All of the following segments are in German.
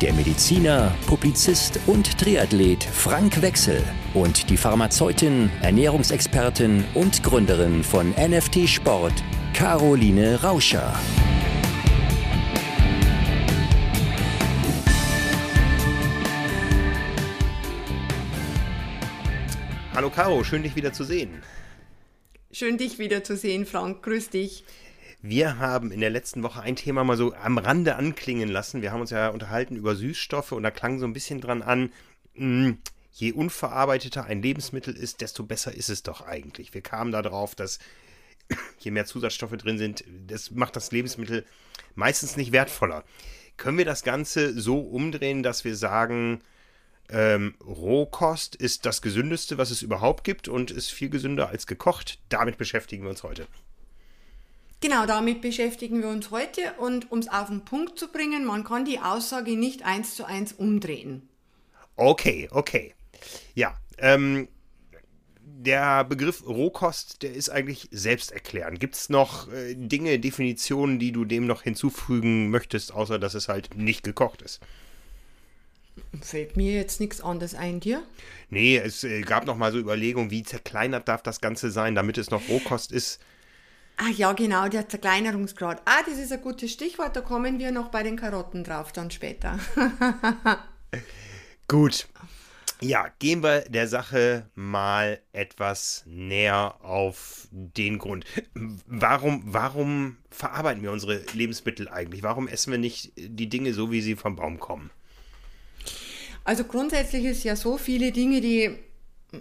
der Mediziner, Publizist und Triathlet Frank Wechsel und die Pharmazeutin, Ernährungsexpertin und Gründerin von NFT Sport, Caroline Rauscher. Hallo Caro, schön dich wieder zu sehen. Schön dich wieder zu sehen, Frank. Grüß dich. Wir haben in der letzten Woche ein Thema mal so am Rande anklingen lassen. Wir haben uns ja unterhalten über Süßstoffe und da klang so ein bisschen dran an, mh, hm, je unverarbeiteter ein Lebensmittel ist, desto besser ist es doch eigentlich. Wir kamen darauf, dass je mehr Zusatzstoffe drin sind, das macht das Lebensmittel meistens nicht wertvoller. Können wir das Ganze so umdrehen, dass wir sagen, ähm, Rohkost ist das gesündeste, was es überhaupt gibt und ist viel gesünder als gekocht? Damit beschäftigen wir uns heute. Genau, damit beschäftigen wir uns heute und um es auf den Punkt zu bringen, man kann die Aussage nicht eins zu eins umdrehen. Okay, okay. Ja, ähm, der Begriff Rohkost, der ist eigentlich selbsterklärend. Gibt es noch äh, Dinge, Definitionen, die du dem noch hinzufügen möchtest, außer dass es halt nicht gekocht ist? Fällt mir jetzt nichts anderes ein, dir? Nee, es äh, gab noch mal so Überlegungen, wie zerkleinert darf das Ganze sein, damit es noch Rohkost ist. Ah ja, genau, der Zerkleinerungsgrad. Ah, das ist ein gutes Stichwort, da kommen wir noch bei den Karotten drauf dann später. Gut. Ja, gehen wir der Sache mal etwas näher auf den Grund. Warum, warum verarbeiten wir unsere Lebensmittel eigentlich? Warum essen wir nicht die Dinge so, wie sie vom Baum kommen? Also grundsätzlich ist ja so viele Dinge, die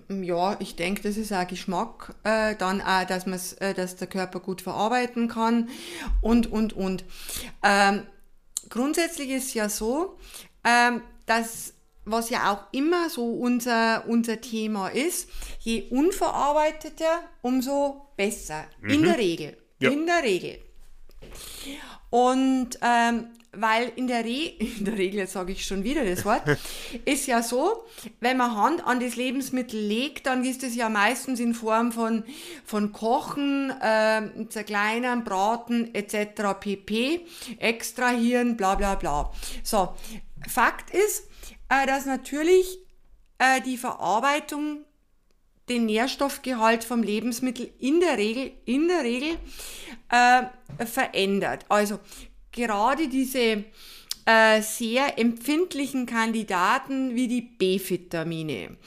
ja, ich denke, das ist auch Geschmack, äh, dann auch, dass, man's, äh, dass der Körper gut verarbeiten kann und, und, und. Ähm, grundsätzlich ist ja so, ähm, dass was ja auch immer so unser, unser Thema ist, je unverarbeiteter, umso besser. Mhm. In der Regel. Ja. In der Regel. Und ähm, weil in der, Re in der Regel, jetzt sage ich schon wieder das Wort, ist ja so, wenn man Hand an das Lebensmittel legt, dann ist es ja meistens in Form von, von Kochen, äh, zerkleinern, Braten etc. pp, extrahieren, bla bla bla. So, Fakt ist, äh, dass natürlich äh, die Verarbeitung den Nährstoffgehalt vom Lebensmittel in der Regel, in der Regel äh, verändert. Also gerade diese äh, sehr empfindlichen Kandidaten wie die B-Vitamine.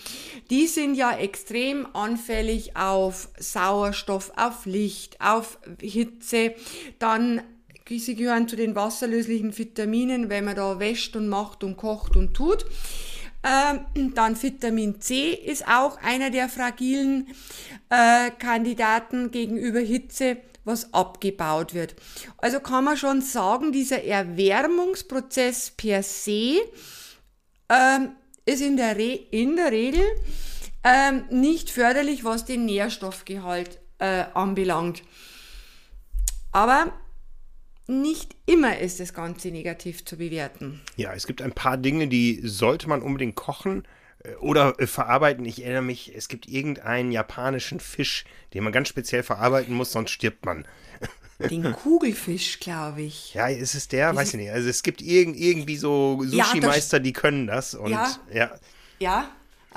Die sind ja extrem anfällig auf Sauerstoff, auf Licht, auf Hitze. Dann sie gehören zu den wasserlöslichen Vitaminen, wenn man da wäscht und macht und kocht und tut. Ähm, dann Vitamin C ist auch einer der fragilen äh, Kandidaten gegenüber Hitze was abgebaut wird. Also kann man schon sagen, dieser Erwärmungsprozess per se ähm, ist in der, Re in der Regel ähm, nicht förderlich, was den Nährstoffgehalt äh, anbelangt. Aber nicht immer ist das Ganze negativ zu bewerten. Ja, es gibt ein paar Dinge, die sollte man unbedingt kochen oder äh, verarbeiten. Ich erinnere mich, es gibt irgendeinen japanischen Fisch, den man ganz speziell verarbeiten muss, sonst stirbt man. Den Kugelfisch, glaube ich. Ja, ist es der? Weiß ich nicht. Also es gibt irg irgendwie so Sushi-Meister, ja, die können das. Und, ja. ja. ja.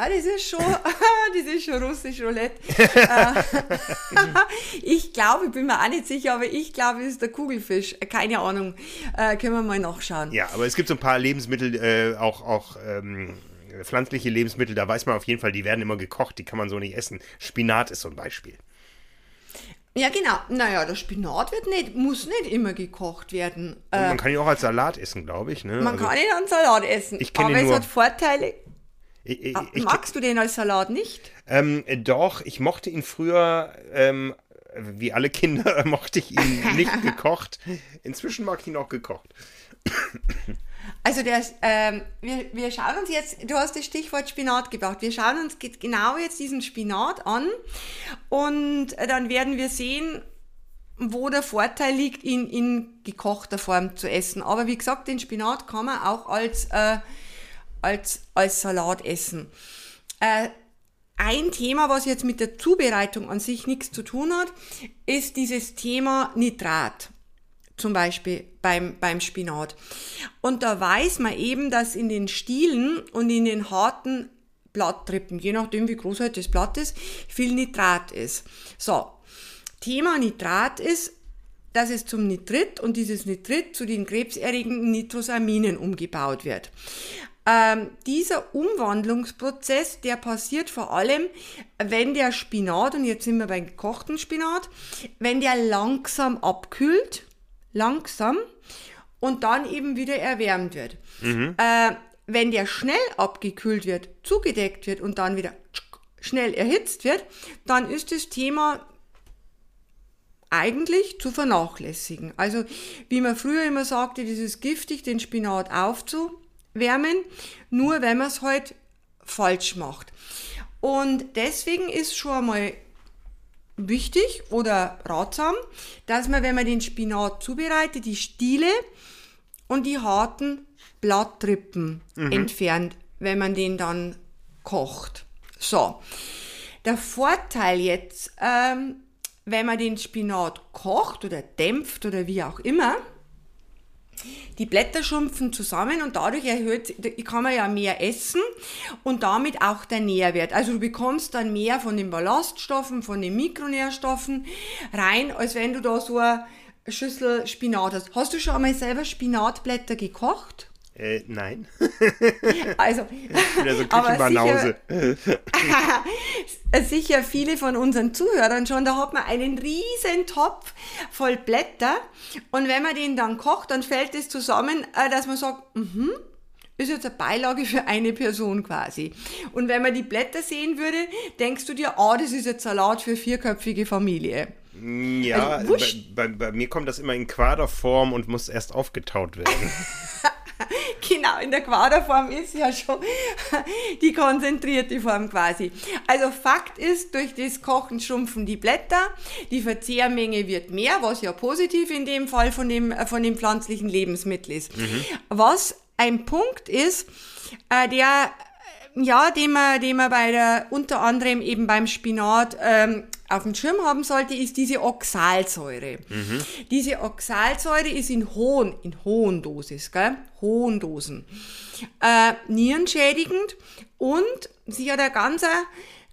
Ah, das ist schon, das ist schon russisch Roulette. Äh, ich glaube, ich bin mir auch nicht sicher, aber ich glaube, es ist der Kugelfisch. Keine Ahnung. Äh, können wir mal nachschauen. Ja, aber es gibt so ein paar Lebensmittel, äh, auch, auch ähm, pflanzliche Lebensmittel, da weiß man auf jeden Fall, die werden immer gekocht, die kann man so nicht essen. Spinat ist so ein Beispiel. Ja, genau. Naja, der Spinat wird nicht, muss nicht immer gekocht werden. Und man kann ihn auch als Salat essen, glaube ich. Ne? Man also, kann ihn als Salat essen. Ich aber es nur, hat Vorteile. Ich, ich, ich, Magst du den als Salat nicht? Ähm, doch, ich mochte ihn früher, ähm, wie alle Kinder, mochte ich ihn nicht gekocht. Inzwischen mag ich ihn auch gekocht. Also der, ähm, wir, wir schauen uns jetzt, du hast das Stichwort Spinat gebracht, wir schauen uns genau jetzt diesen Spinat an und dann werden wir sehen, wo der Vorteil liegt, ihn in gekochter Form zu essen. Aber wie gesagt, den Spinat kann man auch als, äh, als, als Salat essen. Äh, ein Thema, was jetzt mit der Zubereitung an sich nichts zu tun hat, ist dieses Thema Nitrat. Zum Beispiel beim, beim Spinat. Und da weiß man eben, dass in den Stielen und in den harten Blattrippen, je nachdem wie groß halt das Blatt ist, viel Nitrat ist. So, Thema Nitrat ist, dass es zum Nitrit und dieses Nitrit zu den krebserregenden Nitrosaminen umgebaut wird. Ähm, dieser Umwandlungsprozess, der passiert vor allem, wenn der Spinat, und jetzt sind wir beim gekochten Spinat, wenn der langsam abkühlt, langsam, und dann eben wieder erwärmt wird. Mhm. Äh, wenn der schnell abgekühlt wird, zugedeckt wird und dann wieder schnell erhitzt wird, dann ist das Thema eigentlich zu vernachlässigen. Also wie man früher immer sagte, dieses giftig, den Spinat aufzuwärmen, nur wenn man es halt falsch macht. Und deswegen ist schon einmal wichtig oder ratsam, dass man, wenn man den Spinat zubereitet, die Stiele und die harten Blattrippen mhm. entfernt, wenn man den dann kocht. So, der Vorteil jetzt ähm, wenn man den Spinat kocht oder dämpft oder wie auch immer, die Blätter schrumpfen zusammen und dadurch erhöht, kann man ja mehr essen und damit auch der Nährwert. Also du bekommst dann mehr von den Ballaststoffen, von den Mikronährstoffen rein, als wenn du da so eine Schüssel Spinat hast. Hast du schon einmal selber Spinatblätter gekocht? Äh, nein. Also, Wieder so Küchenbanause. Sicher, sicher viele von unseren Zuhörern schon, da hat man einen riesen Topf voll Blätter und wenn man den dann kocht, dann fällt es zusammen, äh, dass man sagt, mhm, ist jetzt eine Beilage für eine Person quasi. Und wenn man die Blätter sehen würde, denkst du dir, ah, das ist jetzt Salat für vierköpfige Familie. Ja, also bei, bei, bei, mir kommt das immer in Quaderform und muss erst aufgetaut werden. genau, in der Quaderform ist ja schon die konzentrierte Form quasi. Also Fakt ist, durch das Kochen schrumpfen die Blätter, die Verzehrmenge wird mehr, was ja positiv in dem Fall von dem, äh, von dem pflanzlichen Lebensmittel ist. Mhm. Was ein Punkt ist, äh, der ja, den man, den man bei der, unter anderem eben beim Spinat ähm, auf dem Schirm haben sollte, ist diese Oxalsäure. Mhm. Diese Oxalsäure ist in hohen, in hohen Dosis, gell? hohen Dosen, äh, nierenschädigend und sie hat ein ganzer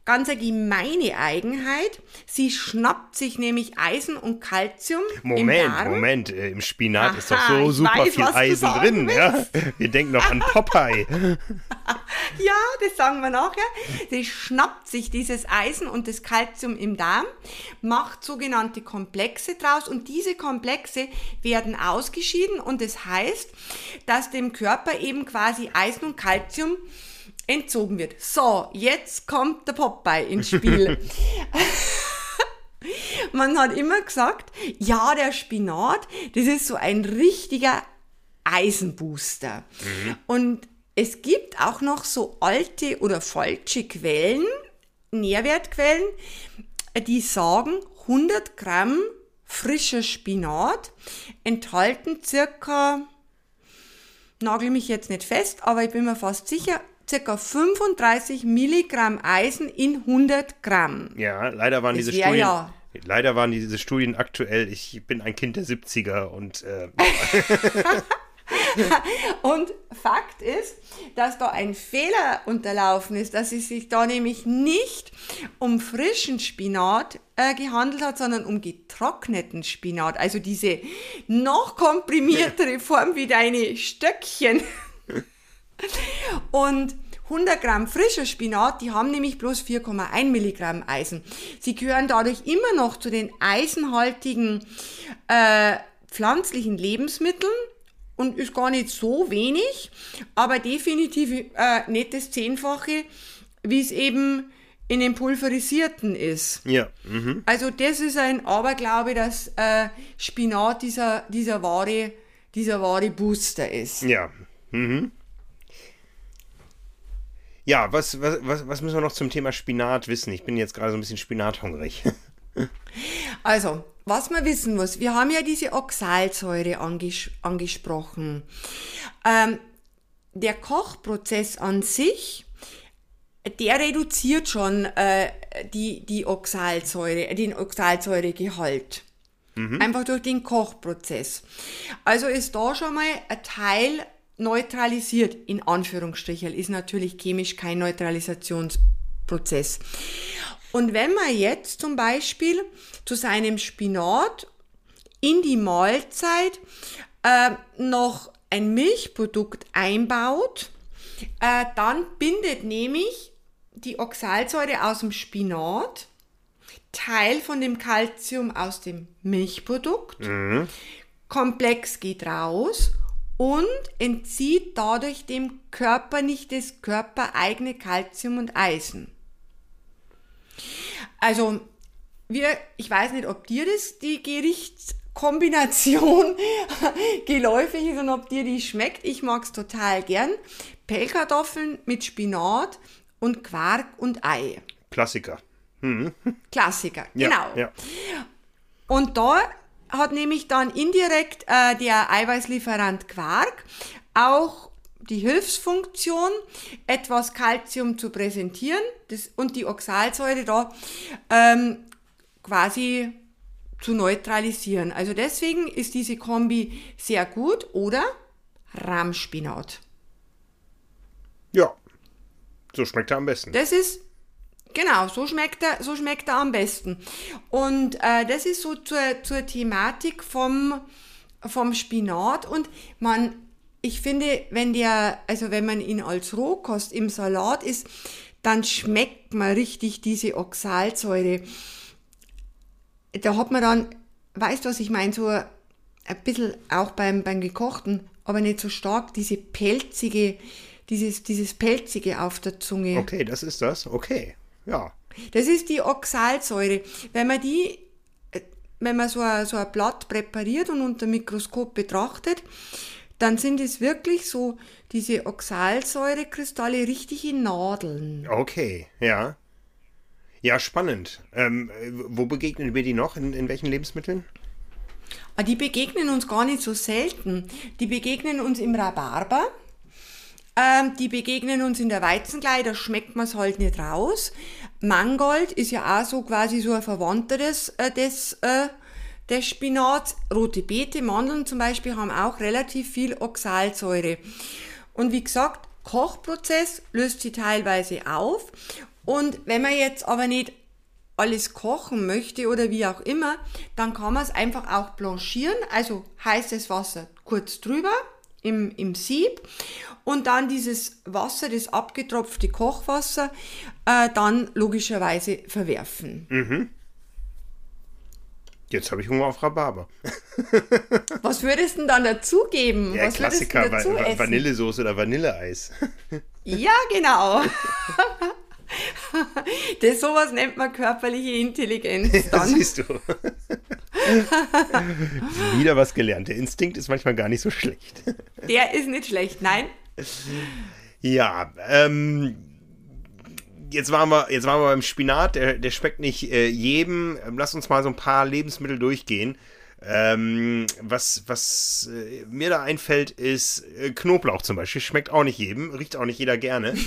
ganz eine gemeine Eigenheit. Sie schnappt sich nämlich Eisen und Calcium. Moment, im Darm. Moment, äh, im Spinat Aha, ist doch so super weiß, viel Eisen drin. Ja? Wir denken noch an Popeye. ja, das sagen wir nachher. Sie schnappt sich dieses Eisen und das Calcium im Darm, macht sogenannte Komplexe draus und diese Komplexe werden ausgeschieden und das heißt, dass dem Körper eben quasi Eisen und Calcium entzogen wird. So, jetzt kommt der Popeye ins Spiel. Man hat immer gesagt, ja, der Spinat, das ist so ein richtiger Eisenbooster. Mhm. Und es gibt auch noch so alte oder falsche Quellen, Nährwertquellen, die sagen, 100 Gramm frischer Spinat enthalten circa, nagel mich jetzt nicht fest, aber ich bin mir fast sicher, ca. 35 Milligramm Eisen in 100 Gramm. Ja, leider waren das diese Studien. Ja. Leider waren diese Studien aktuell. Ich bin ein Kind der 70er und. Äh, und Fakt ist, dass da ein Fehler unterlaufen ist, dass es sich da nämlich nicht um frischen Spinat äh, gehandelt hat, sondern um getrockneten Spinat. Also diese noch komprimiertere Form wie deine Stöckchen. Und 100 Gramm frischer Spinat, die haben nämlich bloß 4,1 Milligramm Eisen. Sie gehören dadurch immer noch zu den eisenhaltigen äh, pflanzlichen Lebensmitteln und ist gar nicht so wenig, aber definitiv äh, nicht das Zehnfache, wie es eben in den pulverisierten ist. Ja. Mhm. Also das ist ein Aberglaube, dass äh, Spinat dieser, dieser wahre, dieser wahre Booster ist. Ja, Ja, was, was, was, was müssen wir noch zum Thema Spinat wissen? Ich bin jetzt gerade so ein bisschen spinathungrig. Also, was man wissen muss, wir haben ja diese Oxalsäure anges angesprochen. Ähm, der Kochprozess an sich, der reduziert schon äh, die, die Oxalsäure, den Oxalsäuregehalt. Einfach durch den Kochprozess. Also ist da schon mal ein Teil neutralisiert, in Anführungsstrichen, ist natürlich chemisch kein Neutralisationsprozess. Und wenn man jetzt zum Beispiel zu seinem Spinat in die Mahlzeit äh, noch ein Milchprodukt einbaut, äh, dann bindet nämlich die Oxalsäure aus dem Spinat Teil von dem Kalzium aus dem Milchprodukt. Komplex geht raus und entzieht dadurch dem Körper nicht das körpereigene Kalzium und Eisen. Also, wir, ich weiß nicht, ob dir das die Gerichtskombination geläufig ist und ob dir die schmeckt. Ich mag's total gern. Pellkartoffeln mit Spinat und Quark und Ei. Klassiker. Klassiker, Ja, genau. Ja. Und da hat nämlich dann indirekt äh, der Eiweißlieferant Quark auch die Hilfsfunktion, etwas Kalzium zu präsentieren das, und die Oxalsäure da ähm, quasi zu neutralisieren. Also deswegen ist diese Kombi sehr gut oder Rahmspinat. ja. So schmeckt er am besten. Das ist genau, so schmeckt er, so schmeckt er am besten. Und äh, das ist so zur, zur Thematik vom, vom Spinat. Und man, ich finde, wenn der, also wenn man ihn als Rohkost im Salat isst, dann schmeckt man richtig diese Oxalsäure. Da hat man dann, weißt du, was ich meine, so ein bisschen auch beim, beim gekochten, aber nicht so stark, diese pelzige, dieses, dieses pelzige auf der Zunge. Okay, das ist das. Okay. Ja. Das ist die Oxalsäure. Wenn man die, äh, wenn man so ein, so ein Blatt präpariert und unter Mikroskop betrachtet, dann sind es wirklich so diese Oxalsäurekristalle richtige Nadeln. Okay, ja. Ja, spannend. Ähm, äh, wo begegnen wir die noch? In, in welchen Lebensmitteln? Aber die begegnen uns gar nicht so selten. Die begegnen uns im Rhabarber. Ähm, die begegnen uns in der Weizenglei, schmeckt man es halt nicht raus. Mangold ist ja auch so quasi so ein Verwandter des, äh, des, äh, des Spinats. Rote Beete, Mandeln zum Beispiel haben auch relativ viel Oxalsäure. Und wie gesagt, Kochprozess löst sie teilweise auf. Und wenn man jetzt aber nicht alles kochen möchte oder wie auch immer, dann kann man es einfach auch blanchieren, also heißes Wasser kurz drüber im, im Sieb und dann dieses Wasser, das abgetropfte Kochwasser, äh, dann logischerweise verwerfen. Jetzt habe ich Hunger auf Rhabarber. Was würdest du denn dann dazugeben? Ja, Was Klassiker, dazu Va? Vanillesoße oder Vanilleeis. Ja, genau. das sowas nennt man körperliche Intelligenz dann. siehst du. Wieder was gelernt. Der Instinkt ist manchmal gar nicht so schlecht. Der ist nicht schlecht, nein. Ja, ähm, jetzt waren wir, jetzt waren wir beim Spinat. Der, der schmeckt nicht äh, jedem. Lass uns mal so ein paar Lebensmittel durchgehen. Ähm, was was äh, mir da einfällt, ist äh, Knoblauch zum Beispiel. Schmeckt auch nicht jedem, riecht auch nicht jeder gerne.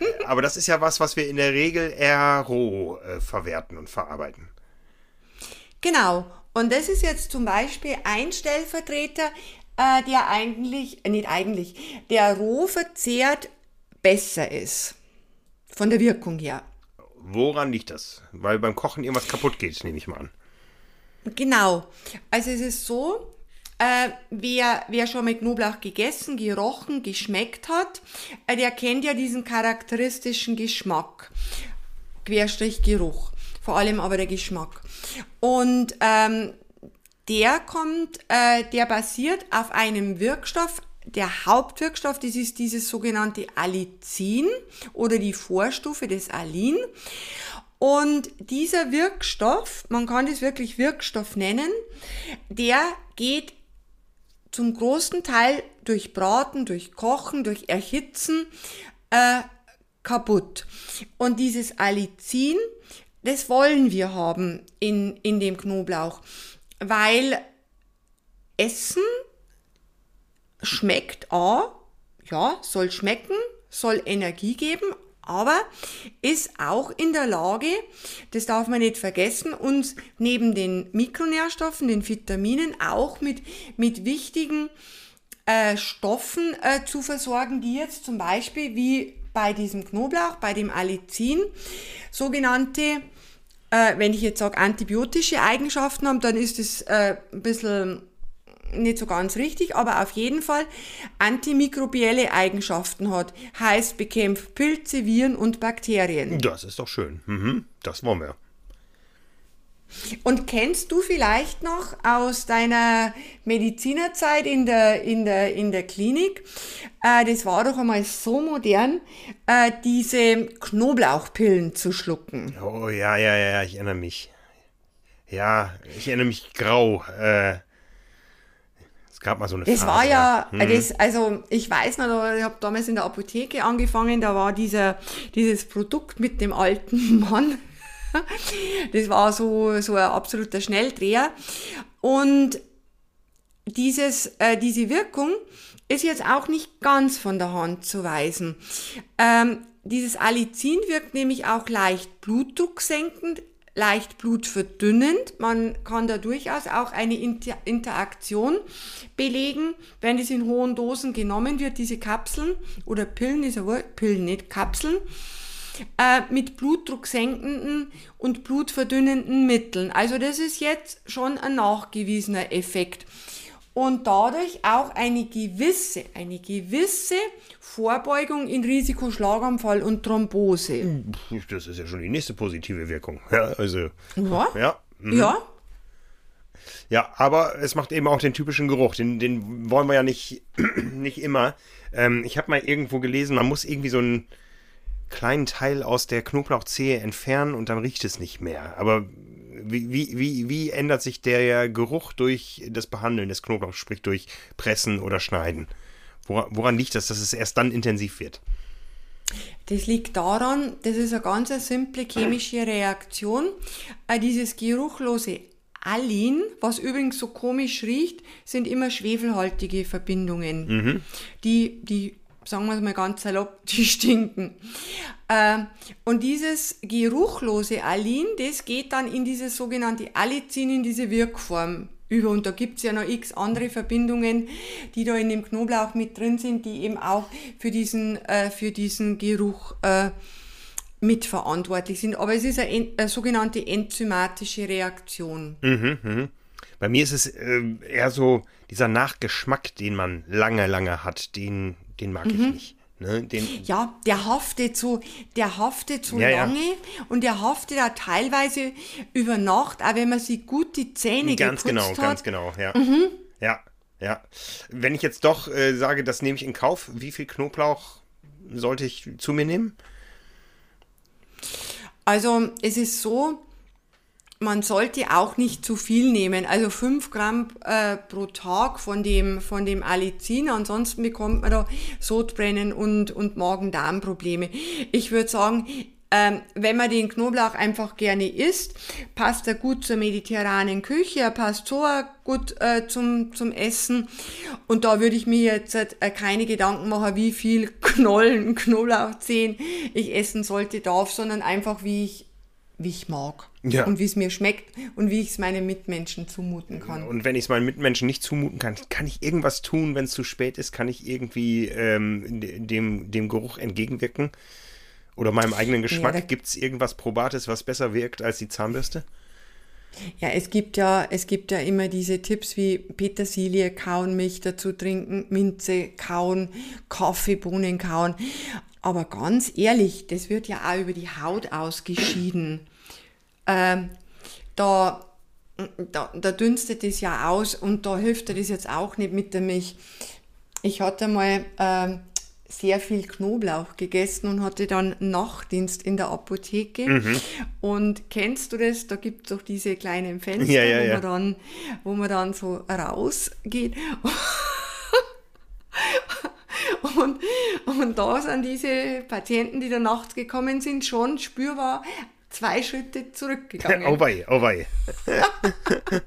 Äh, Aber das ist ja was, was wir in der Regel eher roh äh, verwerten und verarbeiten. Genau. Und das ist jetzt zum Beispiel ein Stellvertreter, äh, der eigentlich, äh, nicht eigentlich, der roh verzehrt besser ist. Von der Wirkung her. Woran liegt das? Weil beim Kochen irgendwas kaputt geht, nehme ich mal an. Genau. Also es ist so, äh, wer, wer schon mit Knoblauch gegessen, gerochen, geschmeckt hat, äh, der kennt ja diesen charakteristischen Geschmack. Querstrich Geruch. Vor allem aber der Geschmack. Und ähm, der kommt, äh, der basiert auf einem Wirkstoff, der Hauptwirkstoff, das ist dieses sogenannte Allicin oder die Vorstufe des Alin. Und dieser Wirkstoff, man kann das wirklich Wirkstoff nennen, der geht zum großen Teil durch Braten, durch Kochen, durch Erhitzen äh, kaputt. Und dieses Allicin, das wollen wir haben in, in dem Knoblauch, weil Essen schmeckt A, ja, soll schmecken, soll Energie geben, aber ist auch in der Lage, das darf man nicht vergessen, uns neben den Mikronährstoffen, den Vitaminen auch mit, mit wichtigen äh, Stoffen äh, zu versorgen, die jetzt zum Beispiel wie bei diesem Knoblauch, bei dem Allicin, sogenannte, äh, wenn ich jetzt sage antibiotische Eigenschaften haben, dann ist es äh, ein bisschen nicht so ganz richtig, aber auf jeden Fall antimikrobielle Eigenschaften hat. Heißt, bekämpft Pilze, Viren und Bakterien. Das ist doch schön. Mhm, das wollen wir. Und kennst du vielleicht noch aus deiner Medizinerzeit in der, in der, in der Klinik, äh, das war doch einmal so modern, äh, diese Knoblauchpillen zu schlucken. Oh ja, ja, ja, ich erinnere mich. Ja, ich erinnere mich grau. Äh, es gab mal so eine Das Phase, war ja, Hm. das, also ich weiß noch, ich habe damals in der Apotheke angefangen, da war dieser, dieses Produkt mit dem alten Mann. Das war so, so ein absoluter Schnelldreher. Und dieses, äh, diese Wirkung ist jetzt auch nicht ganz von der Hand zu weisen. Ähm, dieses Allicin wirkt nämlich auch leicht blutdrucksenkend, leicht blutverdünnend. Man kann da durchaus auch eine Inter Interaktion belegen, wenn es in hohen Dosen genommen wird, diese Kapseln oder Pillen, ist ja wohl, Pillen nicht, Kapseln äh, mit blutdrucksenkenden und blutverdünnenden Mitteln. Also das ist jetzt schon ein nachgewiesener Effekt. Und dadurch auch eine gewisse, eine gewisse Vorbeugung in Risikoschlaganfall und Thrombose. Das ist ja schon die nächste positive Wirkung. Ja, also. Ja, Ja. mhm. ja, Ja, aber es macht eben auch den typischen Geruch. Den, den wollen wir ja nicht, nicht immer. Ähm, ich habe mal irgendwo gelesen, man muss irgendwie so einen kleinen Teil aus der Knoblauchzehe entfernen und dann riecht es nicht mehr. Aber wie, wie, wie, wie ändert sich der Geruch durch das Behandeln des Knoblauchs, sprich durch Pressen oder Schneiden? Wora- Woran liegt das, dass es erst dann intensiv wird? Das liegt daran, das ist eine ganz simple chemische Reaktion. Äh, Dieses geruchlose Alin, was übrigens so komisch riecht, sind immer schwefelhaltige Verbindungen, die, die, sagen wir es mal ganz salopp, die stinken. Ähm, Und dieses geruchlose Alin, das geht dann in diese sogenannte Allicin, in diese Wirkform über. Und da gibt's ja noch x andere Verbindungen, die da in dem Knoblauch mit drin sind, die eben auch für diesen, äh, für diesen Geruch äh, mitverantwortlich sind. Aber es ist eine, en- eine sogenannte enzymatische Reaktion. Bei mir ist es äh, eher so dieser Nachgeschmack, den man lange, lange hat, den, den mag ich nicht. Ne? Den, Ja, der haftet so, der haftet so Ja, ja. lange und der haftet auch teilweise über Nacht, auch wenn man sich gut die Zähne Ganz geputzt genau, hat. ganz genau, ja. Mhm. Ja, ja. Wenn ich jetzt doch äh, sage, das nehme ich in Kauf, wie viel Knoblauch sollte ich zu mir nehmen? Also es ist so, man sollte auch nicht zu viel nehmen. Also 5 Gramm äh, pro Tag von dem, von dem Allicin. Ansonsten bekommt man da Sodbrennen und, und Magen-Darm-Probleme. Ich würde sagen, ähm, wenn man den Knoblauch einfach gerne isst, passt er gut zur mediterranen Küche, er passt so gut äh, zum, zum Essen. Und da würde ich mir jetzt äh, keine Gedanken machen, wie viel Knollen, Knoblauchzehen ich essen sollte, darf, sondern einfach wie ich, wie ich mag. Ja. Und wie es mir schmeckt und wie ich es meinen Mitmenschen zumuten kann. Und wenn ich es meinen Mitmenschen nicht zumuten kann, kann ich irgendwas tun, wenn es zu spät ist? Kann ich irgendwie ähm, de- dem, dem Geruch entgegenwirken? Oder meinem eigenen Geschmack? da- Gibt es irgendwas Probates, was besser wirkt als die Zahnbürste? Ja, es gibt ja, es gibt ja immer diese Tipps wie Petersilie kauen, Milch dazu trinken, Minze kauen, Kaffeebohnen kauen. Aber ganz ehrlich, das wird ja auch über die Haut ausgeschieden. Ähm, da, da, da dünstet es ja aus und da hilft dir das jetzt auch nicht mit der Milch. Ich hatte mal ähm, sehr viel Knoblauch gegessen und hatte dann Nachtdienst in der Apotheke. Mhm. Und kennst du das? Da gibt es doch diese kleinen Fenster, Ja, ja, wo, ja. Man dann, wo man dann so rausgeht. Und, und da sind diese Patienten, die da nachts gekommen sind, schon spürbar zwei Schritte zurückgegangen. Oh wei, oh wei.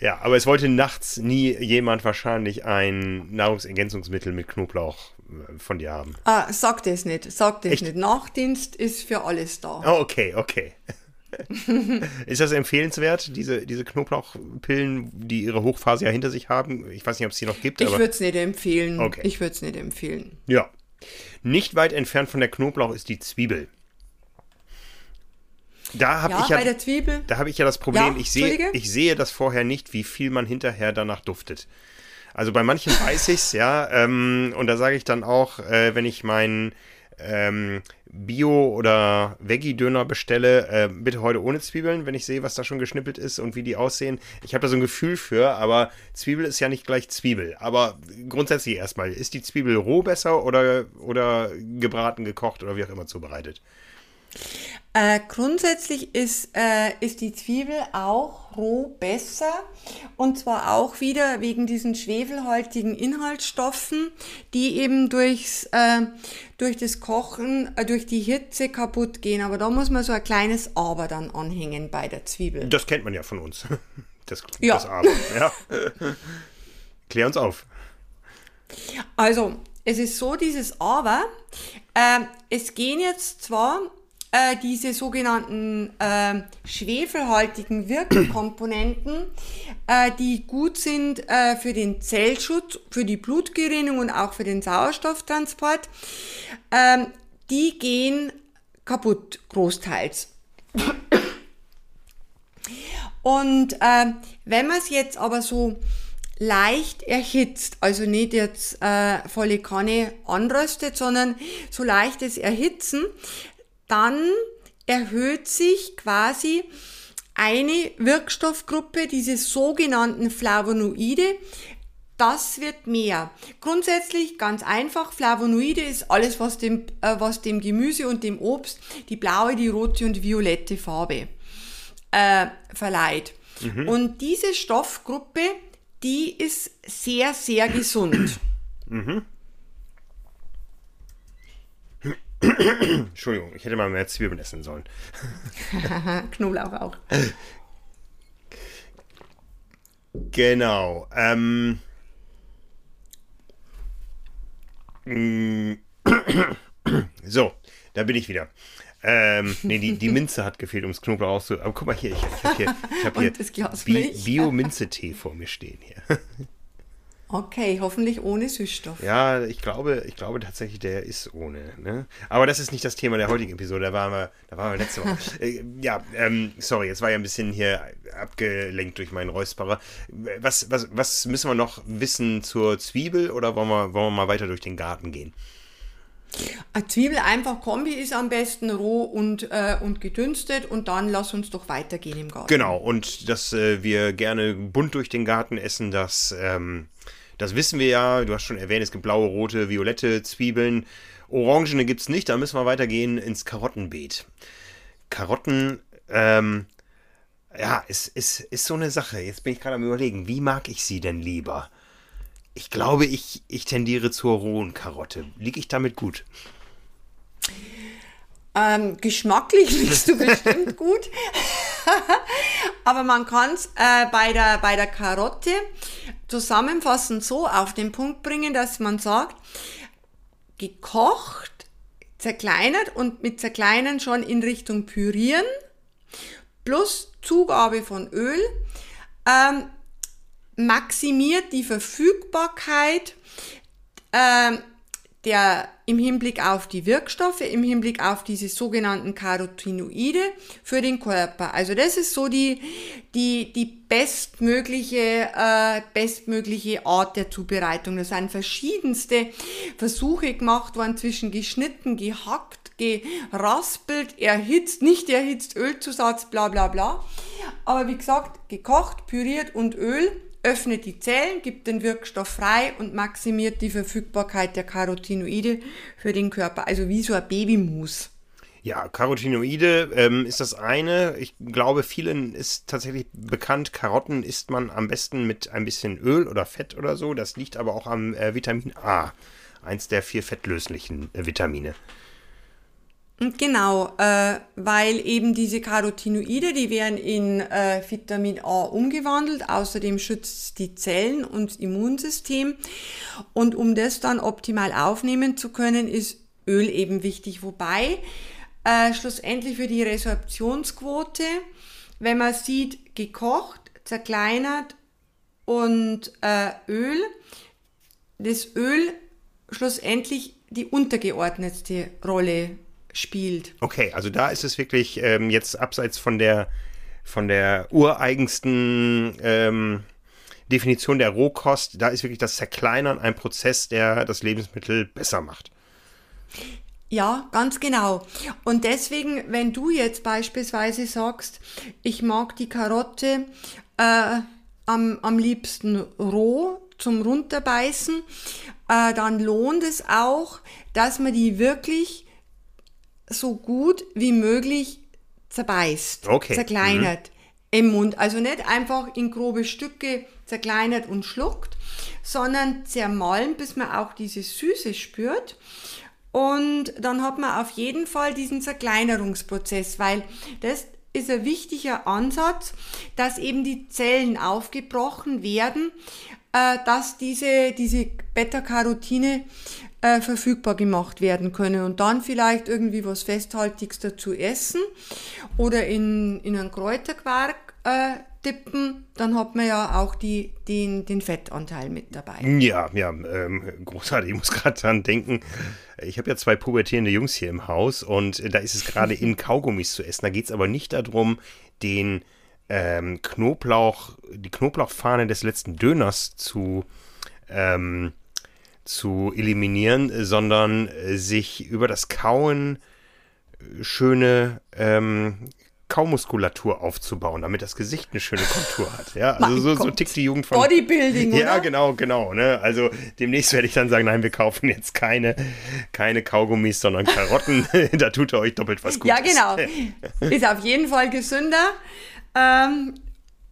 ja, aber es wollte nachts nie jemand wahrscheinlich ein Nahrungsergänzungsmittel mit Knoblauch äh, von dir haben. Ah, sag das nicht, sag das Echt? nicht. Nachtdienst ist für alles da. Oh, okay, okay. Ist das empfehlenswert, diese, diese Knoblauchpillen, die ihre Hochphase ja hinter sich haben? Ich weiß nicht, ob es die noch gibt, Ich würde es nicht empfehlen. Okay. Ich würde es nicht empfehlen. ja. Nicht weit entfernt von der Knoblauch ist die Zwiebel. Da habe Ja, ich ja bei der Zwiebel. Da habe ich ja das Problem, Ja, ich, sehe, ich sehe das vorher nicht, wie viel man hinterher danach duftet. Also bei manchen weiß ich's, ja. Ähm, und da sage ich dann auch, äh, wenn ich meinen ähm, Bio- oder Veggie-Döner bestelle, äh, bitte heute ohne Zwiebeln, wenn ich sehe, was da schon geschnippelt ist und wie die aussehen. Ich habe da so ein Gefühl für, aber Zwiebel ist ja nicht gleich Zwiebel. Aber grundsätzlich erstmal, ist die Zwiebel roh besser oder, oder gebraten, gekocht oder wie auch immer zubereitet? Äh, grundsätzlich ist, äh, ist die Zwiebel auch roh besser. Und zwar auch wieder wegen diesen schwefelhaltigen Inhaltsstoffen, die eben durchs, äh, durch das Kochen, äh, durch die Hitze kaputt gehen. Aber da muss man so ein kleines Aber dann anhängen bei der Zwiebel. Das kennt man ja von uns. Das, Ja. das Aber. Ja. Klär uns auf. Also, es ist so, dieses Aber, ähm, es gehen jetzt zwar äh, diese sogenannten ähm, schwefelhaltigen Wirkkomponenten, äh, die gut sind äh, für den Zellschutz, für die Blutgerinnung und auch für den Sauerstofftransport, ähm, die gehen kaputt, großteils. Und ähm, wenn man es jetzt aber so leicht erhitzt, also nicht jetzt äh, volle Kanne anröstet, sondern so leichtes Erhitzen, dann erhöht sich quasi eine Wirkstoffgruppe, diese sogenannten Flavonoide, das wird mehr. Grundsätzlich ganz einfach, Flavonoide ist alles, was dem, äh, was dem Gemüse und dem Obst die blaue, die rote und die violette Farbe äh, verleiht. Und diese Stoffgruppe, die ist sehr, sehr gesund. Entschuldigung, ich hätte mal mehr Zwiebeln essen sollen. Knoblauch auch. Genau. Ähm, mm, so, da bin ich wieder. Ähm, nee, die, die Minze hat gefehlt, ums Knoblauch auszu... Aber guck mal hier, ich, ich habe hier, ich hab hier das Bi. Bio-Minze-Tee vor mir stehen hier. Okay, hoffentlich ohne Süßstoff. Ja, ich glaube, ich glaube tatsächlich, der ist ohne. Ne? Aber das ist nicht das Thema der heutigen Episode. Da waren wir, da waren wir letzte Woche. äh, ja, ähm, sorry, jetzt war ja ein bisschen hier abgelenkt durch meinen Räusperer. Was, was, was müssen wir noch wissen zur Zwiebel oder wollen wir, wollen wir mal weiter durch den Garten gehen? Eine Zwiebel einfach Kombi ist am besten roh und, äh, und gedünstet und dann lass uns doch weitergehen im Garten. Genau, und dass äh, wir gerne bunt durch den Garten essen, das, ähm, das wissen wir ja. Du hast schon erwähnt, es gibt blaue, rote, violette Zwiebeln. Orangene gibt es nicht, da müssen wir weitergehen ins Karottenbeet. Karotten, ähm, ja, ist, ist, ist so eine Sache. Jetzt bin ich gerade am überlegen, wie mag ich sie denn lieber? Ich glaube, ich, ich tendiere zur rohen Karotte. Liege ich damit gut? Ähm, geschmacklich liegst du bestimmt gut. Aber man kann es äh, bei, der, bei der Karotte zusammenfassend so auf den Punkt bringen, dass man sagt, gekocht, zerkleinert und mit zerkleinern schon in Richtung Pürieren plus Zugabe von Öl ähm, maximiert die Verfügbarkeit ähm, der im Hinblick auf die Wirkstoffe, im Hinblick auf diese sogenannten Carotinoide für den Körper. Also das ist so die, die, die bestmögliche, äh, bestmögliche Art der Zubereitung. Da sind verschiedenste Versuche gemacht worden zwischen geschnitten, gehackt, geraspelt, erhitzt, nicht erhitzt, Ölzusatz, bla bla bla. Aber wie gesagt, gekocht, püriert und Öl öffnet die Zellen, gibt den Wirkstoff frei und maximiert die Verfügbarkeit der Carotinoide für den Körper. Also wie so ein Babymus. Ja, Carotinoide ähm, ist das eine. Ich glaube, vielen ist tatsächlich bekannt, Karotten isst man am besten mit ein bisschen Öl oder Fett oder so. Das liegt aber auch am äh, Vitamin A, eins der vier fettlöslichen äh, Vitamine. Genau, äh, weil eben diese Carotinoide, die werden in äh, Vitamin A umgewandelt. Außerdem schützt die Zellen und das Immunsystem. Und um das dann optimal aufnehmen zu können, ist Öl eben wichtig. Wobei äh, schlussendlich für die Resorptionsquote, wenn man sieht, gekocht, zerkleinert und äh, Öl, das Öl schlussendlich die untergeordnetste Rolle spielt. Okay, also da ist es wirklich ähm, jetzt abseits von der von der ureigensten ähm, Definition der Rohkost, da ist wirklich das Zerkleinern ein Prozess, der das Lebensmittel besser macht. Ja, ganz genau. Und deswegen, wenn du jetzt beispielsweise sagst, ich mag die Karotte äh, am, am liebsten roh zum Runterbeißen, äh, dann lohnt es auch, dass man die wirklich so gut wie möglich zerbeißt, okay. zerkleinert mhm. im Mund. Also nicht einfach in grobe Stücke zerkleinert und schluckt, sondern zermahlen, bis man auch diese Süße spürt. Und dann hat man auf jeden Fall diesen Zerkleinerungsprozess, weil das ist ein wichtiger Ansatz, dass eben die Zellen aufgebrochen werden, äh, dass diese, diese Beta-Carotine äh, verfügbar gemacht werden können und dann vielleicht irgendwie was Festhaltiges dazu essen oder in, in einen Kräuterquark äh, tippen, dann hat man ja auch die, den, den Fettanteil mit dabei. Ja, ja, ähm, großartig. Ich muss gerade dran denken. Ich habe ja zwei pubertierende Jungs hier im Haus und da ist es gerade in Kaugummis zu essen. Da geht es aber nicht darum, den ähm, Knoblauch, die Knoblauchfahne des letzten Döners zu ähm, zu eliminieren, sondern äh, sich über das Kauen äh, schöne ähm, Kaumuskulatur aufzubauen, damit das Gesicht eine schöne Kontur hat. Ja, also so, so, tickt die Jugend von Bodybuilding. Ja, oder? genau, genau. Ne? Also demnächst werde ich dann sagen, nein, wir kaufen jetzt keine, keine Kaugummis, sondern Karotten. da tut ihr euch doppelt was Gutes. Ja, genau. Ist auf jeden Fall gesünder. Ähm,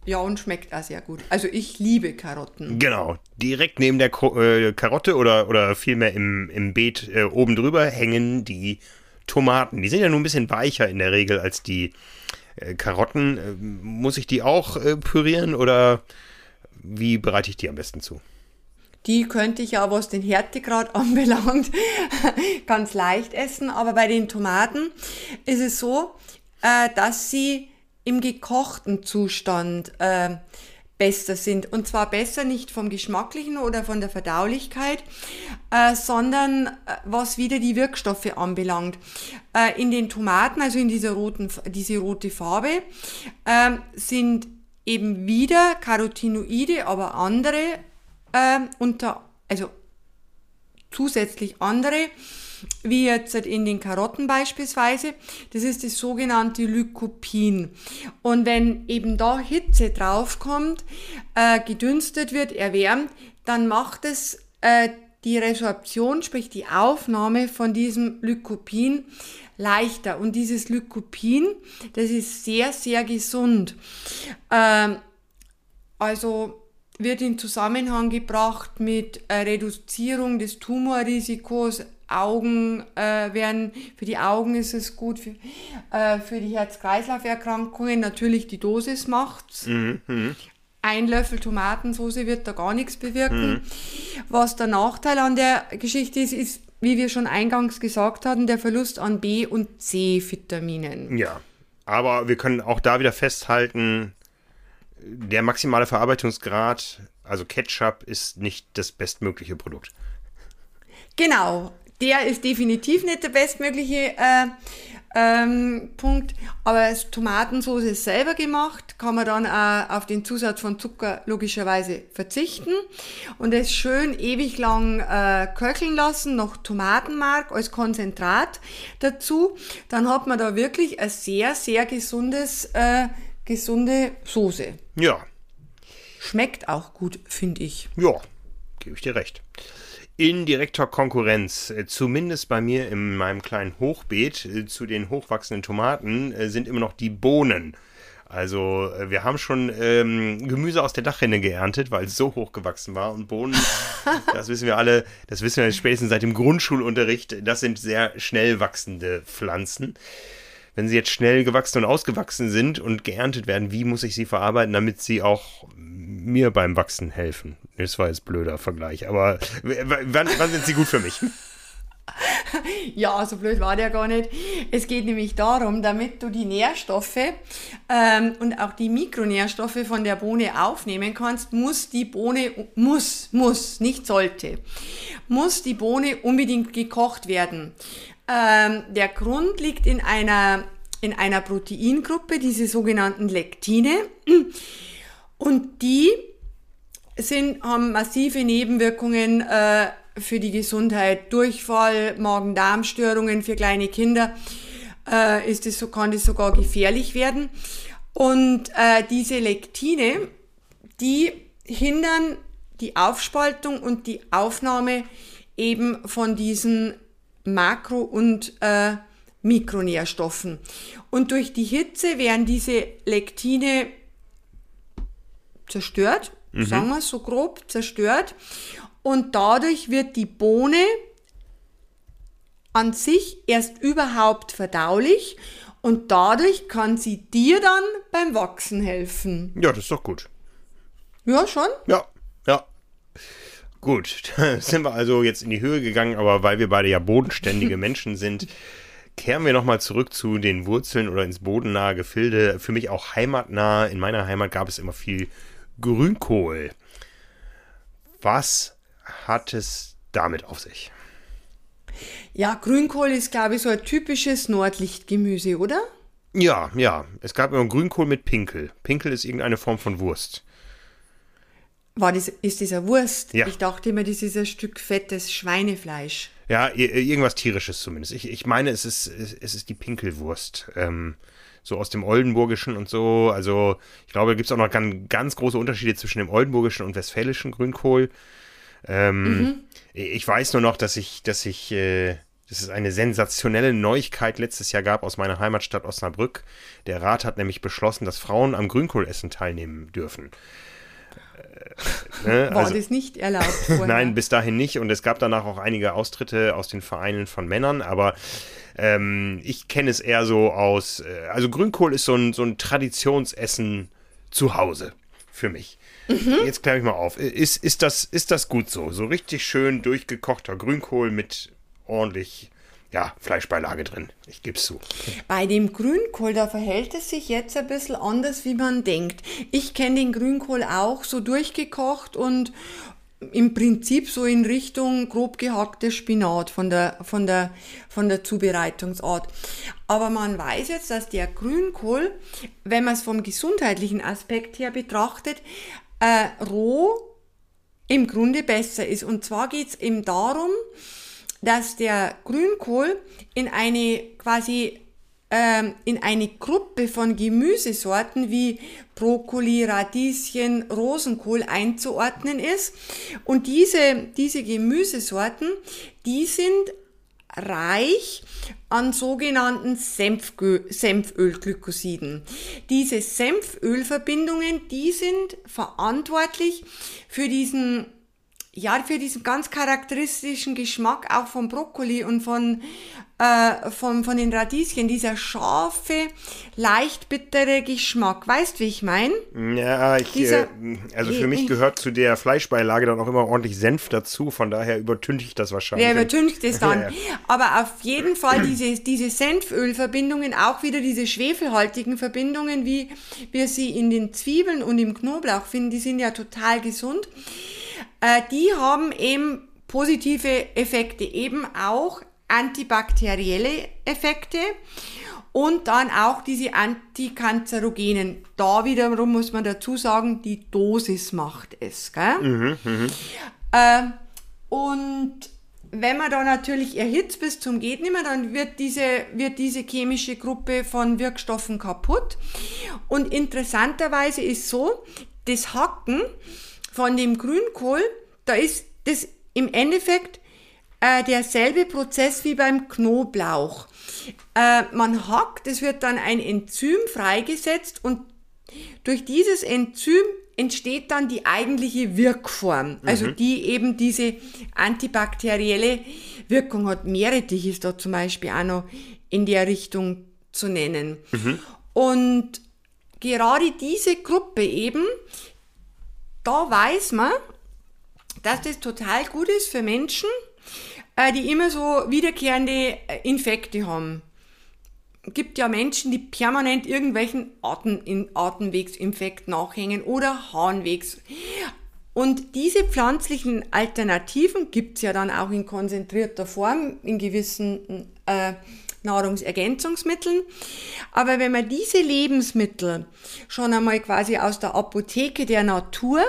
ja, und schmeckt auch sehr gut. Also ich liebe Karotten. Genau. Direkt neben der Ko äh, Karotte oder, oder vielmehr im, im Beet äh, oben drüber hängen die Tomaten. Die sind ja nur ein bisschen weicher in der Regel als die äh, Karotten. Äh, muss ich die auch äh, pürieren oder wie bereite ich die am besten zu? Die könnte ich ja, was den Härtegrad anbelangt, ganz leicht essen. Aber bei den Tomaten ist es so, äh, dass sie im gekochten Zustand äh, besser sind. Und zwar besser nicht vom Geschmacklichen oder von der Verdaulichkeit, äh, sondern äh, was wieder die Wirkstoffe anbelangt. Äh, in den Tomaten, also in dieser roten, diese rote Farbe, äh, sind eben wieder Carotinoide, aber andere äh, unter, also zusätzlich andere wie jetzt in den Karotten beispielsweise. Das ist das sogenannte Lycopin. Und wenn eben da Hitze draufkommt, äh, gedünstet wird, erwärmt, dann macht es äh, die Resorption, sprich die Aufnahme von diesem Lycopin leichter. Und dieses Lycopin, das ist sehr, sehr gesund. Ähm, also wird in Zusammenhang gebracht mit äh, Reduzierung des Tumorrisikos, Augen äh, werden, für die Augen ist es gut, für, äh, für die Herz-Kreislauf-Erkrankungen natürlich die Dosis macht's. Mhm, mh. Ein Löffel Tomatensauce wird da gar nichts bewirken. Mhm. Was der Nachteil an der Geschichte ist, ist, wie wir schon eingangs gesagt hatten, der Verlust an B- und C-Vitaminen. Ja, aber wir können auch da wieder festhalten, der maximale Verarbeitungsgrad, also Ketchup, ist nicht das bestmögliche Produkt. Genau, der ist definitiv nicht der bestmögliche äh, ähm, Punkt, aber Tomatensauce ist selber gemacht, kann man dann auch auf den Zusatz von Zucker logischerweise verzichten und es schön ewig lang äh, köcheln lassen, noch Tomatenmark als Konzentrat dazu, dann hat man da wirklich ein sehr, sehr gesundes, äh, gesunde Soße. Ja. Schmeckt auch gut, finde ich. Ja, gebe ich dir recht. In direkter Konkurrenz, äh, zumindest bei mir in meinem kleinen Hochbeet äh, zu den hochwachsenden Tomaten, äh, sind immer noch die Bohnen. Also wir haben schon ähm, Gemüse aus der Dachrinne geerntet, weil es so hoch gewachsen war. Und Bohnen, das wissen wir alle, das wissen wir spätestens seit dem Grundschulunterricht, das sind sehr schnell wachsende Pflanzen wenn sie jetzt schnell gewachsen und ausgewachsen sind und geerntet werden, wie muss ich sie verarbeiten, damit sie auch mir beim Wachsen helfen? Das war jetzt blöder Vergleich, aber wann, wann sind sie gut für mich? Ja, so blöd war der gar nicht. Es geht nämlich darum, damit du die Nährstoffe ähm, und auch die Mikronährstoffe von der Bohne aufnehmen kannst, muss die Bohne, muss, muss, nicht sollte, muss die Bohne unbedingt gekocht werden. Ähm, der Grund liegt in einer, in einer Proteingruppe, diese sogenannten Lektine. Und die sind, haben massive Nebenwirkungen äh, für die Gesundheit. Durchfall, Magen-Darm-Störungen für kleine Kinder äh, ist es, so, kann das sogar gefährlich werden. Und äh, diese Lektine, die hindern die Aufspaltung und die Aufnahme eben von diesen Makro- und äh, Mikronährstoffen. Und durch die Hitze werden diese Lektine zerstört, mhm. sagen wir so grob, zerstört. Und dadurch wird die Bohne an sich erst überhaupt verdaulich und dadurch kann sie dir dann beim Wachsen helfen. Ja, das ist doch gut. Ja, schon? Ja, ja. Gut, da sind wir also jetzt in die Höhe gegangen, aber weil wir beide ja bodenständige Menschen sind, kehren wir nochmal zurück zu den Wurzeln oder ins bodennahe Gefilde. Für mich auch heimatnah. In meiner Heimat gab es immer viel Grünkohl. Was hat es damit auf sich? Ja, Grünkohl ist, glaube ich, so ein typisches Nordlichtgemüse, oder? Ja, ja. Es gab immer Grünkohl mit Pinkel. Pinkel ist irgendeine Form von Wurst. War das, ist dieser Wurst? Ja. Ich dachte immer, das ist ein Stück fettes Schweinefleisch. Ja, irgendwas tierisches zumindest. Ich, ich meine, es ist, es ist die Pinkelwurst. Ähm, so aus dem Oldenburgischen und so. Also ich glaube, da gibt es auch noch ganz, ganz große Unterschiede zwischen dem Oldenburgischen und Westfälischen Grünkohl. Ähm, mhm. Ich weiß nur noch, dass ich, dass ich, äh, dass es eine sensationelle Neuigkeit letztes Jahr gab aus meiner Heimatstadt Osnabrück. Der Rat hat nämlich beschlossen, dass Frauen am Grünkohlessen teilnehmen dürfen. Ne? War also, das nicht erlaubt? Nein, bis dahin nicht. Und es gab danach auch einige Austritte aus den Vereinen von Männern. Aber ähm, ich kenne es eher so aus. Äh, also Grünkohl ist so ein, so ein Traditionsessen zu Hause für mich. Mhm. Jetzt kläre ich mal auf. Ist, ist, das, ist das gut so? So richtig schön durchgekochter Grünkohl mit ordentlich ja, Fleischbeilage drin. Ich gebe es zu. Bei dem Grünkohl, da verhält es sich jetzt ein bisschen anders, wie man denkt. Ich kenne den Grünkohl auch so durchgekocht und im Prinzip so in Richtung grob gehacktes Spinat von der, von der, von der Zubereitungsart. Aber man weiß jetzt, dass der Grünkohl, wenn man es vom gesundheitlichen Aspekt her betrachtet, äh, roh im Grunde besser ist. Und zwar geht es eben darum, dass der Grünkohl in eine quasi ähm, in eine Gruppe von Gemüsesorten wie Brokkoli, Radieschen, Rosenkohl einzuordnen ist. Und diese, diese Gemüsesorten, die sind reich an sogenannten Senfölglykosiden. Diese Senfölverbindungen, die sind verantwortlich für diesen ja, für diesen ganz charakteristischen Geschmack auch von Brokkoli und von, äh, von, von den Radieschen, dieser scharfe, leicht bittere Geschmack. Weißt du, wie ich meine? Ja, ich, dieser, äh, also für mich gehört zu der Fleischbeilage dann auch immer ordentlich Senf dazu, von daher übertünche ich das wahrscheinlich. Ja, übertüncht es dann. Aber auf jeden Fall diese, diese Senfölverbindungen, auch wieder diese schwefelhaltigen Verbindungen, wie wir sie in den Zwiebeln und im Knoblauch finden, die sind ja total gesund. Äh, die haben eben positive Effekte, eben auch antibakterielle Effekte und dann auch diese Antikanzerogenen. Da wiederum muss man dazu sagen, die Dosis macht es. Gell? Mhm, mh. äh, und wenn man da natürlich erhitzt bis zum geht nimmer, dann wird diese, wird diese chemische Gruppe von Wirkstoffen kaputt. Und interessanterweise ist so, das Hacken von dem Grünkohl, da ist das im Endeffekt äh, derselbe Prozess wie beim Knoblauch. Äh, man hackt, es wird dann ein Enzym freigesetzt und durch dieses Enzym entsteht dann die eigentliche Wirkform, also mhm. die eben diese antibakterielle Wirkung hat. Meerrettich ist da zum Beispiel auch noch in der Richtung zu nennen. Mhm. Und gerade diese Gruppe eben, da weiß man, dass das total gut ist für Menschen, äh, die immer so wiederkehrende äh, Infekte haben. Es gibt ja Menschen, die permanent irgendwelchen Atem, Atemwegsinfekt nachhängen oder Harnwegs. Und diese pflanzlichen Alternativen gibt es ja dann auch in konzentrierter Form in gewissen äh, Nahrungsergänzungsmitteln. Aber wenn man diese Lebensmittel schon einmal quasi aus der Apotheke der Natur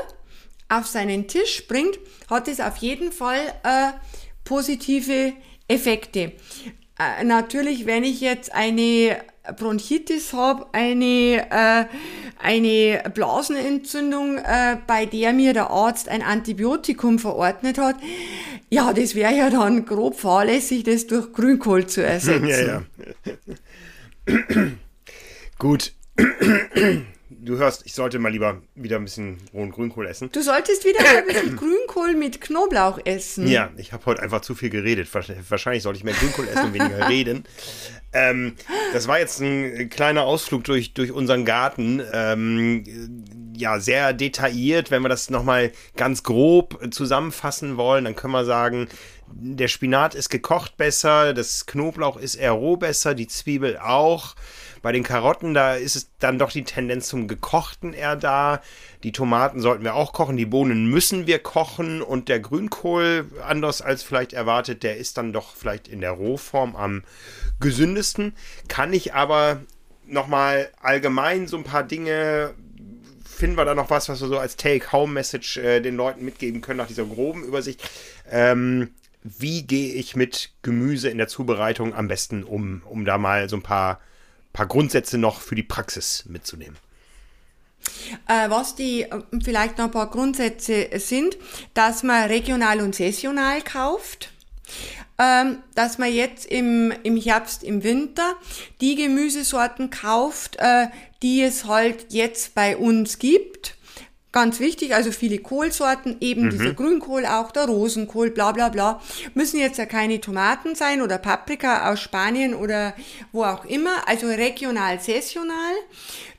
auf seinen Tisch bringt, hat es auf jeden Fall äh, positive Effekte. Äh, natürlich, wenn ich jetzt eine Bronchitis habe, eine, äh, eine Blasenentzündung, äh, bei der mir der Arzt ein Antibiotikum verordnet hat, ja, das wäre ja dann grob fahrlässig, das durch Grünkohl zu ersetzen. Ja, ja. Gut du hörst, ich sollte mal lieber wieder ein bisschen rohen Grünkohl essen. Du solltest wieder ein bisschen Grünkohl mit Knoblauch essen. Ja, ich habe heute einfach zu viel geredet. Wahrscheinlich sollte ich mehr Grünkohl essen und weniger reden. Ähm, das war jetzt ein kleiner Ausflug durch, durch unseren Garten. Ähm, ja, sehr detailliert. Wenn wir das nochmal ganz grob zusammenfassen wollen, dann können wir sagen, der Spinat ist gekocht besser, das Knoblauch ist eher roh besser, die Zwiebel auch. Bei den Karotten, da ist es dann doch die Tendenz zum Gekochten eher da. Die Tomaten sollten wir auch kochen, die Bohnen müssen wir kochen und der Grünkohl, anders als vielleicht erwartet, der ist dann doch vielleicht in der Rohform am gesündesten. Kann ich aber nochmal allgemein so ein paar Dinge finden wir da noch was, was wir so als Take-Home-Message äh, den Leuten mitgeben können nach dieser groben Übersicht. Ähm, wie gehe ich mit Gemüse in der Zubereitung am besten um, um da mal so ein paar paar Grundsätze noch für die Praxis mitzunehmen. Äh, was die äh, vielleicht noch ein paar Grundsätze sind, dass man regional und saisonal kauft. Ähm, dass man jetzt im, im Herbst, im Winter die Gemüsesorten kauft, äh, die es halt jetzt bei uns gibt Ganz wichtig, also viele Kohlsorten, eben mhm. dieser Grünkohl auch, der Rosenkohl, bla bla bla. Müssen jetzt ja keine Tomaten sein oder Paprika aus Spanien oder wo auch immer, also regional, saisonal.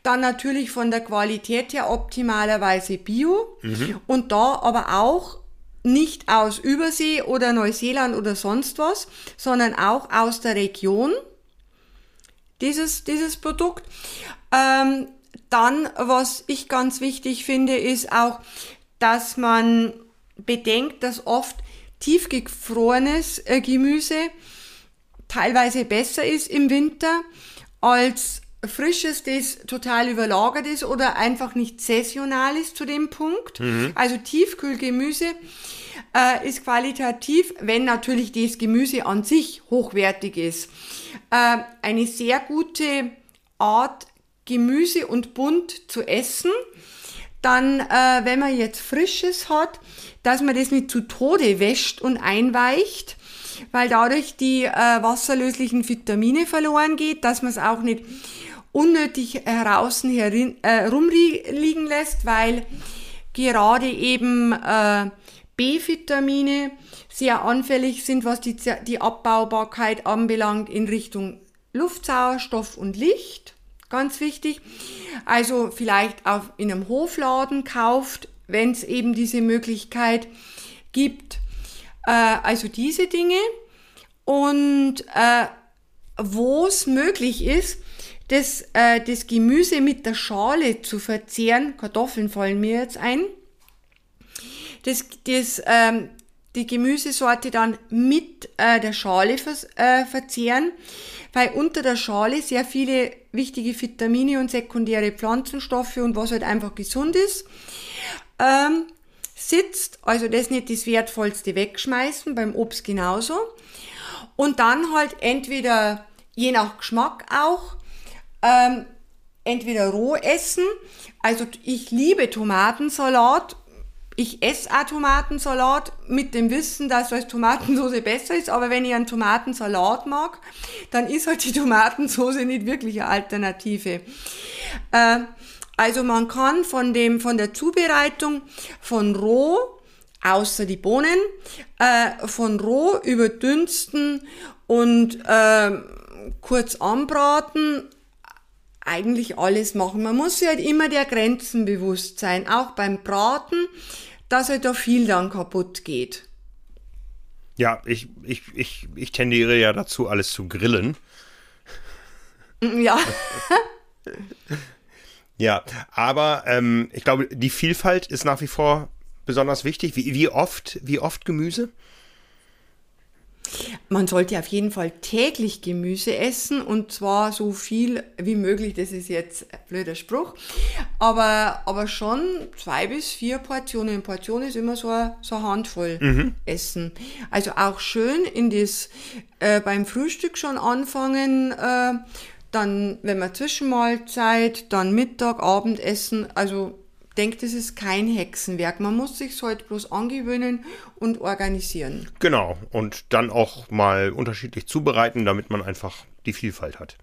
Dann natürlich von der Qualität her optimalerweise Bio mhm. und da aber auch nicht aus Übersee oder Neuseeland oder sonst was, sondern auch aus der Region dieses, dieses Produkt. Ähm, dann, was ich ganz wichtig finde, ist auch, dass man bedenkt, dass oft tiefgefrorenes äh, Gemüse teilweise besser ist im Winter als frisches, das total überlagert ist oder einfach nicht saisonal ist zu dem Punkt. Mhm. Also Tiefkühlgemüse äh, ist qualitativ, wenn natürlich das Gemüse an sich hochwertig ist, äh, eine sehr gute Art Gemüse und bunt zu essen. Dann, äh, wenn man jetzt Frisches hat, dass man das nicht zu Tode wäscht und einweicht, weil dadurch die äh, wasserlöslichen Vitamine verloren geht, dass man es auch nicht unnötig heraußen herin, äh, rumliegen lässt, weil gerade eben äh, B-Vitamine sehr anfällig sind, was die, die Abbaubarkeit anbelangt in Richtung Luftsauerstoff und Licht. Ganz wichtig. Also vielleicht auf, in einem Hofladen kauft, wenn es eben diese Möglichkeit gibt. Äh, also diese Dinge. Und äh, wo es möglich ist, das, äh, das Gemüse mit der Schale zu verzehren, Kartoffeln fallen mir jetzt ein, das, das, ähm, die Gemüsesorte dann mit äh, der Schale vers äh, verzehren, weil unter der Schale sehr viele wichtige Vitamine und sekundäre Pflanzenstoffe und was halt einfach gesund ist, ähm, sitzt. Also das nicht das Wertvollste wegschmeißen, beim Obst genauso. Und dann halt entweder, je nach Geschmack auch, ähm, entweder roh essen. Also ich liebe Tomatensalat. Ich esse auch Tomatensalat mit dem Wissen, dass als Tomatensauce besser ist. Aber wenn ich einen Tomatensalat mag, dann ist halt die Tomatensauce nicht wirklich eine Alternative. Äh, also man kann von dem, von der Zubereitung von roh, außer die Bohnen, äh, von roh überdünsten und äh, kurz anbraten, eigentlich alles machen. Man muss sich halt immer der Grenzen bewusst sein, auch beim Braten, dass halt da viel dann kaputt geht. Ja, ich, ich, ich, ich tendiere ja dazu, alles zu grillen. Ja. Ja, aber ähm, ich glaube, die Vielfalt ist nach wie vor besonders wichtig. Wie, wie oft, wie oft Gemüse? Man sollte auf jeden Fall täglich Gemüse essen und zwar so viel wie möglich. Das ist jetzt ein blöder Spruch, aber, aber schon zwei bis vier Portionen. Eine Portion ist immer so eine, so eine Handvoll mhm. Essen. Also auch schön in das äh, beim Frühstück schon anfangen. Äh, dann, wenn man Zwischenmahlzeit, dann Mittag, Abendessen, also denkt, es ist kein Hexenwerk. Man muss sich halt bloß angewöhnen und organisieren. Genau. Und dann auch mal unterschiedlich zubereiten, damit man einfach die Vielfalt hat.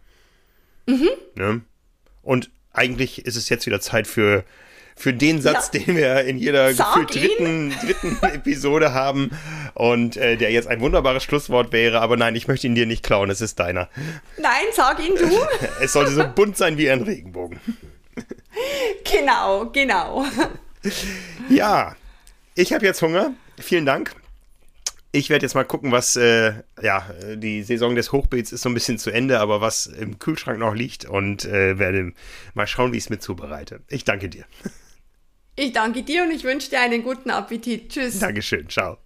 Mhm. Ne? Und eigentlich ist es jetzt wieder Zeit für für den Satz, ja. den wir in jeder gefühlt dritten, dritten Episode haben und äh, der jetzt ein wunderbares Schlusswort wäre, aber nein, ich möchte ihn dir nicht klauen, es ist deiner. Nein, sag ihn du. es sollte so bunt sein wie ein Regenbogen. Genau, genau. Ja, ich habe jetzt Hunger. Vielen Dank. Ich werde jetzt mal gucken, was, äh, ja, die Saison des Hochbeets ist so ein bisschen zu Ende, aber was im Kühlschrank noch liegt und äh, werde mal schauen, wie ich es mit zubereite. Ich danke dir. Ich danke dir und ich wünsche dir einen guten Appetit. Tschüss. Dankeschön. Ciao.